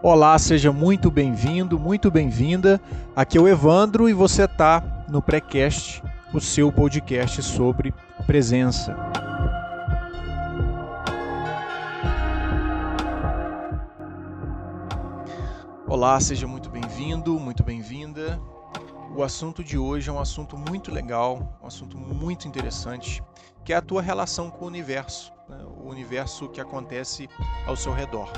Olá, seja muito bem-vindo, muito bem-vinda. Aqui é o Evandro e você está no Precast, o seu podcast sobre presença. Olá, seja muito bem-vindo, muito bem-vinda. O assunto de hoje é um assunto muito legal, um assunto muito interessante, que é a tua relação com o universo, né? o universo que acontece ao seu redor.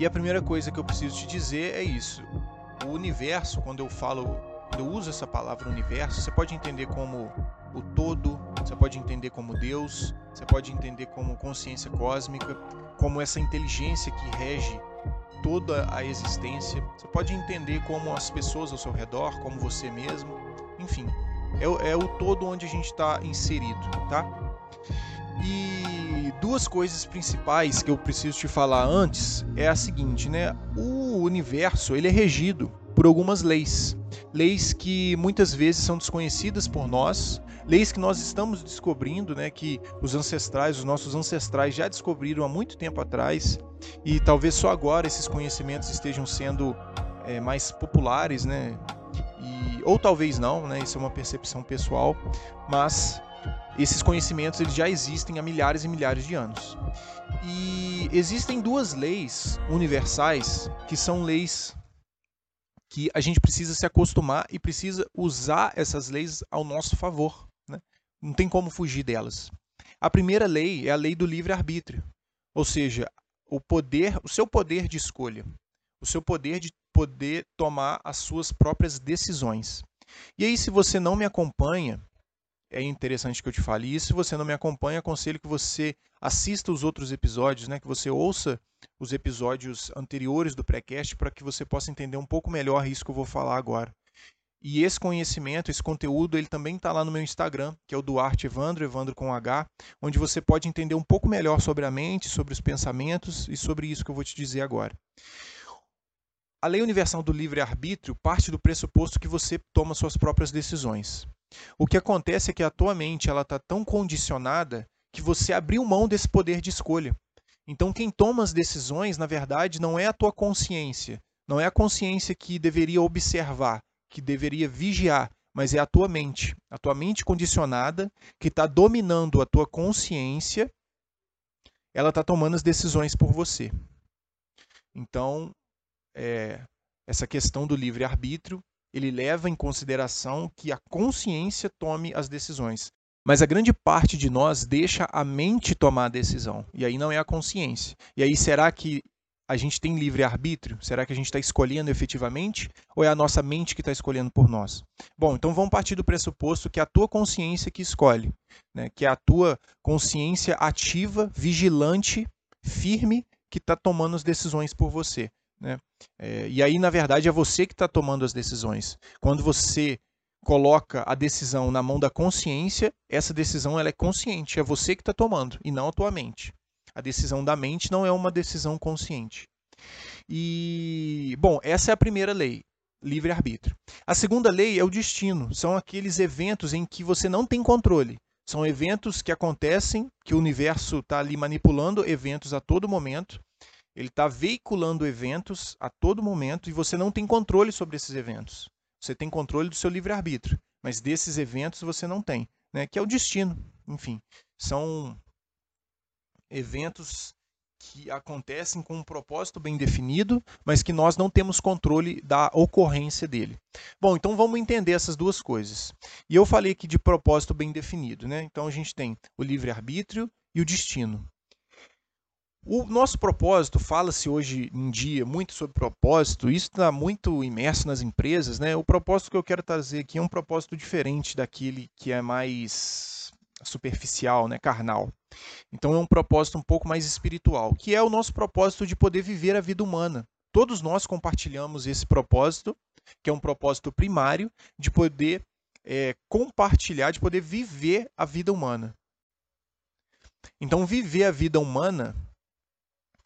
E a primeira coisa que eu preciso te dizer é isso. O universo, quando eu falo, quando eu uso essa palavra universo, você pode entender como o todo, você pode entender como Deus, você pode entender como consciência cósmica, como essa inteligência que rege toda a existência. Você pode entender como as pessoas ao seu redor, como você mesmo, enfim, é, é o todo onde a gente está inserido, tá? E duas coisas principais que eu preciso te falar antes é a seguinte, né? O universo ele é regido por algumas leis, leis que muitas vezes são desconhecidas por nós, leis que nós estamos descobrindo, né? Que os ancestrais, os nossos ancestrais já descobriram há muito tempo atrás e talvez só agora esses conhecimentos estejam sendo é, mais populares, né? E, ou talvez não, né? Isso é uma percepção pessoal, mas esses conhecimentos eles já existem há milhares e milhares de anos. E existem duas leis universais que são leis que a gente precisa se acostumar e precisa usar essas leis ao nosso favor. Né? Não tem como fugir delas. A primeira lei é a lei do livre-arbítrio, ou seja, o poder, o seu poder de escolha, o seu poder de poder tomar as suas próprias decisões. E aí, se você não me acompanha, é interessante que eu te fale isso. Se você não me acompanha, aconselho que você assista os outros episódios, né? que você ouça os episódios anteriores do pré-cast para que você possa entender um pouco melhor isso que eu vou falar agora. E esse conhecimento, esse conteúdo, ele também está lá no meu Instagram, que é o Duarte Evandro, Evandro com H, onde você pode entender um pouco melhor sobre a mente, sobre os pensamentos e sobre isso que eu vou te dizer agora. A lei universal do livre-arbítrio parte do pressuposto que você toma suas próprias decisões. O que acontece é que a tua mente ela está tão condicionada que você abriu mão desse poder de escolha. Então, quem toma as decisões, na verdade, não é a tua consciência, não é a consciência que deveria observar, que deveria vigiar, mas é a tua mente, a tua mente condicionada que está dominando a tua consciência, ela está tomando as decisões por você. Então, é, essa questão do livre arbítrio ele leva em consideração que a consciência tome as decisões. Mas a grande parte de nós deixa a mente tomar a decisão, e aí não é a consciência. E aí será que a gente tem livre arbítrio? Será que a gente está escolhendo efetivamente? Ou é a nossa mente que está escolhendo por nós? Bom, então vamos partir do pressuposto que é a tua consciência que escolhe, né? que é a tua consciência ativa, vigilante, firme, que está tomando as decisões por você. Né? É, e aí, na verdade, é você que está tomando as decisões. Quando você coloca a decisão na mão da consciência, essa decisão ela é consciente, é você que está tomando e não a tua mente. A decisão da mente não é uma decisão consciente. E, bom, essa é a primeira lei, livre-arbítrio. A segunda lei é o destino, são aqueles eventos em que você não tem controle. São eventos que acontecem, que o universo está ali manipulando eventos a todo momento, ele está veiculando eventos a todo momento e você não tem controle sobre esses eventos. Você tem controle do seu livre-arbítrio, mas desses eventos você não tem, né? que é o destino. Enfim, são eventos que acontecem com um propósito bem definido, mas que nós não temos controle da ocorrência dele. Bom, então vamos entender essas duas coisas. E eu falei aqui de propósito bem definido, né? Então a gente tem o livre-arbítrio e o destino. O nosso propósito, fala-se hoje em dia muito sobre propósito, isso está muito imerso nas empresas, né? O propósito que eu quero trazer aqui é um propósito diferente daquele que é mais superficial, né, carnal. Então é um propósito um pouco mais espiritual, que é o nosso propósito de poder viver a vida humana. Todos nós compartilhamos esse propósito, que é um propósito primário de poder é, compartilhar, de poder viver a vida humana. Então, viver a vida humana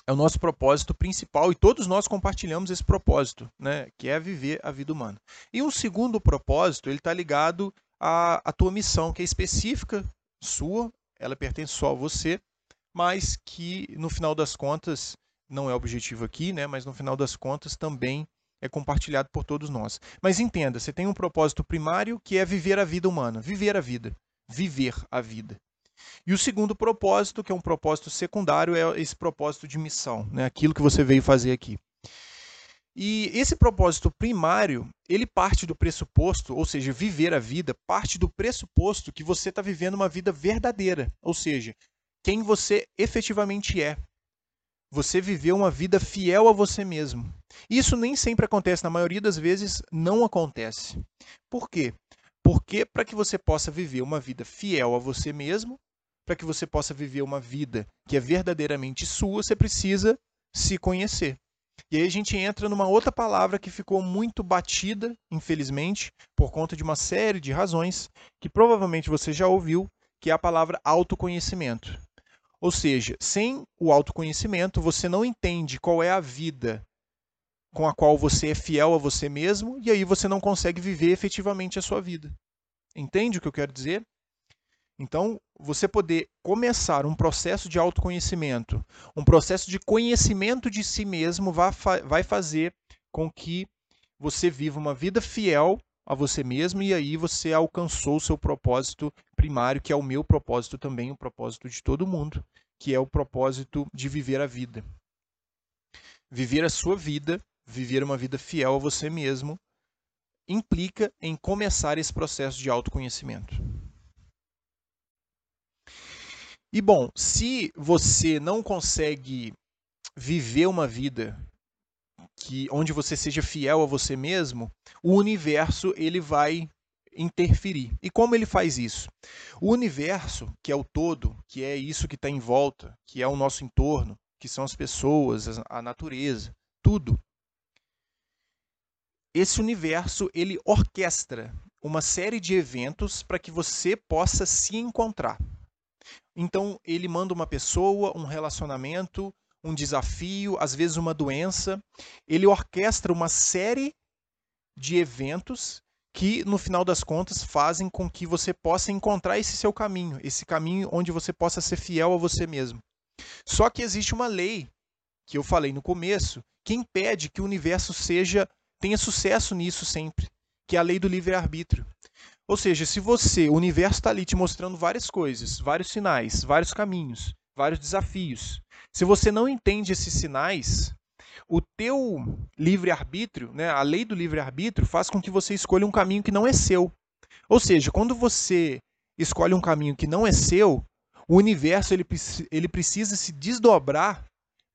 é o nosso propósito principal e todos nós compartilhamos esse propósito, né, que é viver a vida humana. E um segundo propósito, ele está ligado à, à tua missão, que é específica sua, ela pertence só a você, mas que no final das contas não é objetivo aqui, né? Mas no final das contas também é compartilhado por todos nós. Mas entenda, você tem um propósito primário que é viver a vida humana, viver a vida, viver a vida. E o segundo propósito, que é um propósito secundário, é esse propósito de missão, né? aquilo que você veio fazer aqui. E esse propósito primário, ele parte do pressuposto, ou seja, viver a vida, parte do pressuposto que você está vivendo uma vida verdadeira, ou seja, quem você efetivamente é. Você viveu uma vida fiel a você mesmo. Isso nem sempre acontece, na maioria das vezes não acontece. Por quê? Porque para que você possa viver uma vida fiel a você mesmo, para que você possa viver uma vida que é verdadeiramente sua, você precisa se conhecer. E aí a gente entra numa outra palavra que ficou muito batida, infelizmente, por conta de uma série de razões que provavelmente você já ouviu, que é a palavra autoconhecimento. Ou seja, sem o autoconhecimento, você não entende qual é a vida com a qual você é fiel a você mesmo e aí você não consegue viver efetivamente a sua vida. Entende o que eu quero dizer? Então, você poder começar um processo de autoconhecimento, um processo de conhecimento de si mesmo, vai fazer com que você viva uma vida fiel a você mesmo e aí você alcançou o seu propósito primário, que é o meu propósito também, o propósito de todo mundo, que é o propósito de viver a vida. Viver a sua vida, viver uma vida fiel a você mesmo, implica em começar esse processo de autoconhecimento. E bom, se você não consegue viver uma vida que onde você seja fiel a você mesmo, o universo ele vai interferir. E como ele faz isso? O universo, que é o todo, que é isso que está em volta, que é o nosso entorno, que são as pessoas, a natureza, tudo. Esse universo ele orquestra uma série de eventos para que você possa se encontrar. Então, ele manda uma pessoa, um relacionamento, um desafio, às vezes uma doença. Ele orquestra uma série de eventos que, no final das contas, fazem com que você possa encontrar esse seu caminho, esse caminho onde você possa ser fiel a você mesmo. Só que existe uma lei que eu falei no começo, que impede que o universo seja tenha sucesso nisso sempre, que é a lei do livre-arbítrio. Ou seja, se você, o universo está ali te mostrando várias coisas, vários sinais, vários caminhos, vários desafios. Se você não entende esses sinais, o teu livre-arbítrio, né, a lei do livre-arbítrio, faz com que você escolha um caminho que não é seu. Ou seja, quando você escolhe um caminho que não é seu, o universo ele, ele precisa se desdobrar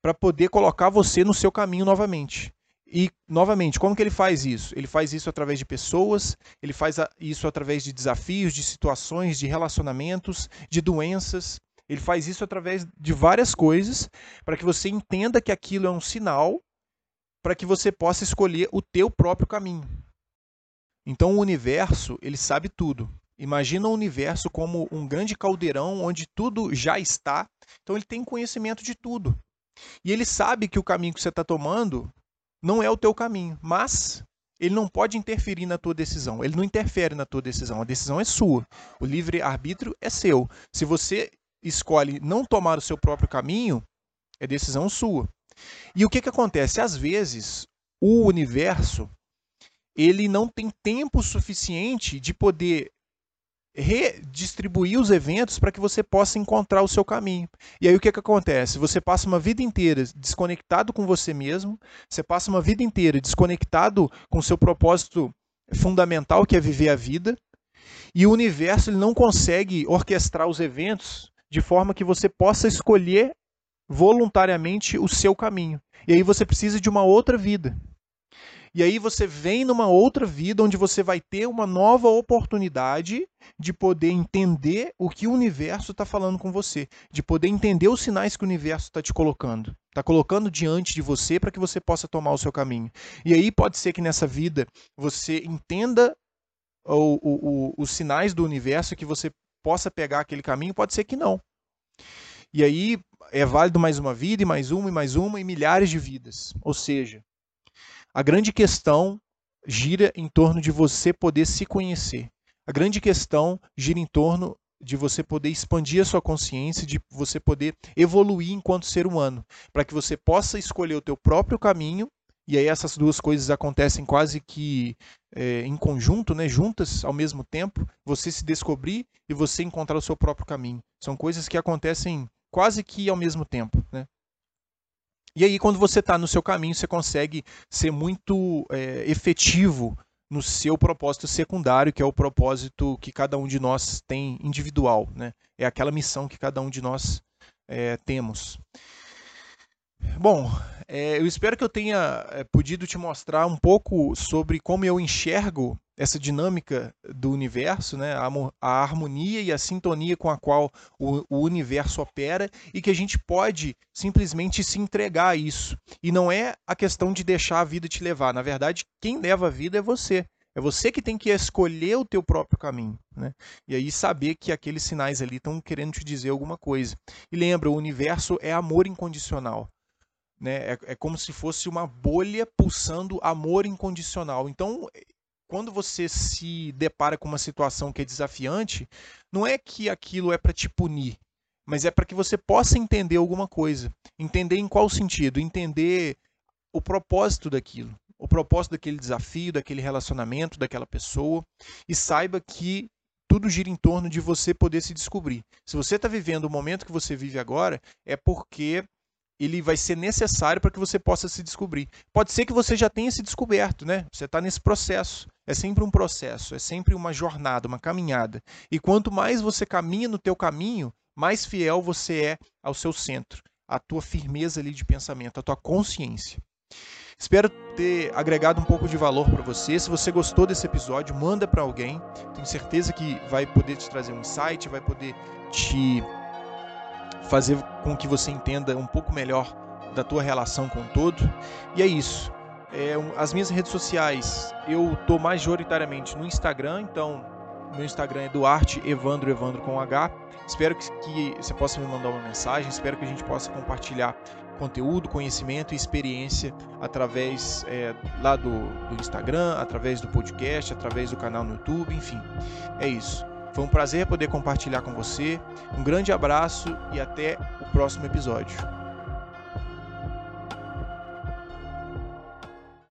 para poder colocar você no seu caminho novamente. E, novamente, como que ele faz isso? Ele faz isso através de pessoas, ele faz isso através de desafios, de situações, de relacionamentos, de doenças. Ele faz isso através de várias coisas para que você entenda que aquilo é um sinal para que você possa escolher o teu próprio caminho. Então o universo, ele sabe tudo. Imagina o universo como um grande caldeirão onde tudo já está. Então ele tem conhecimento de tudo. E ele sabe que o caminho que você está tomando não é o teu caminho, mas ele não pode interferir na tua decisão. Ele não interfere na tua decisão. A decisão é sua. O livre arbítrio é seu. Se você escolhe não tomar o seu próprio caminho, é decisão sua. E o que, que acontece? Às vezes, o universo ele não tem tempo suficiente de poder redistribuir os eventos para que você possa encontrar o seu caminho. E aí o que, que acontece? Você passa uma vida inteira desconectado com você mesmo, você passa uma vida inteira desconectado com o seu propósito fundamental, que é viver a vida, e o universo ele não consegue orquestrar os eventos de forma que você possa escolher voluntariamente o seu caminho. E aí você precisa de uma outra vida. E aí você vem numa outra vida onde você vai ter uma nova oportunidade de poder entender o que o universo está falando com você, de poder entender os sinais que o universo está te colocando, está colocando diante de você para que você possa tomar o seu caminho. E aí pode ser que nessa vida você entenda o, o, o, os sinais do universo que você possa pegar aquele caminho, pode ser que não. E aí é válido mais uma vida, e mais uma, e mais uma, e milhares de vidas. Ou seja, a grande questão gira em torno de você poder se conhecer. A grande questão gira em torno de você poder expandir a sua consciência, de você poder evoluir enquanto ser humano, para que você possa escolher o teu próprio caminho. E aí essas duas coisas acontecem quase que é, em conjunto, né, juntas ao mesmo tempo. Você se descobrir e você encontrar o seu próprio caminho. São coisas que acontecem quase que ao mesmo tempo, né? E aí, quando você está no seu caminho, você consegue ser muito é, efetivo no seu propósito secundário, que é o propósito que cada um de nós tem individual, né? É aquela missão que cada um de nós é, temos. Bom, é, eu espero que eu tenha é, podido te mostrar um pouco sobre como eu enxergo essa dinâmica do universo, né? a, a harmonia e a sintonia com a qual o, o, universo opera e que a gente pode simplesmente se entregar a isso. E não é a questão de deixar a vida te levar. Na verdade, quem leva a vida é você. É você que tem que escolher o teu próprio caminho. Né? E aí saber que aqueles sinais ali estão querendo te dizer alguma coisa. E lembra, o universo é amor incondicional. Né? É, é como se fosse uma bolha pulsando amor incondicional. Então, quando você se depara com uma situação que é desafiante, não é que aquilo é para te punir, mas é para que você possa entender alguma coisa. Entender em qual sentido? Entender o propósito daquilo, o propósito daquele desafio, daquele relacionamento, daquela pessoa, e saiba que tudo gira em torno de você poder se descobrir. Se você está vivendo o momento que você vive agora, é porque ele vai ser necessário para que você possa se descobrir. Pode ser que você já tenha se descoberto, né? Você está nesse processo. É sempre um processo, é sempre uma jornada, uma caminhada. E quanto mais você caminha no teu caminho, mais fiel você é ao seu centro, à tua firmeza ali de pensamento, à tua consciência. Espero ter agregado um pouco de valor para você. Se você gostou desse episódio, manda para alguém. Tenho certeza que vai poder te trazer um insight, vai poder te fazer com que você entenda um pouco melhor da tua relação com o todo. E é isso. É, as minhas redes sociais, eu tô majoritariamente no Instagram, então meu Instagram é Duarte Evandro Evandro com H. Espero que, que você possa me mandar uma mensagem, espero que a gente possa compartilhar conteúdo, conhecimento e experiência através é, lá do, do Instagram, através do podcast, através do canal no YouTube, enfim. É isso. Foi um prazer poder compartilhar com você. Um grande abraço e até o próximo episódio.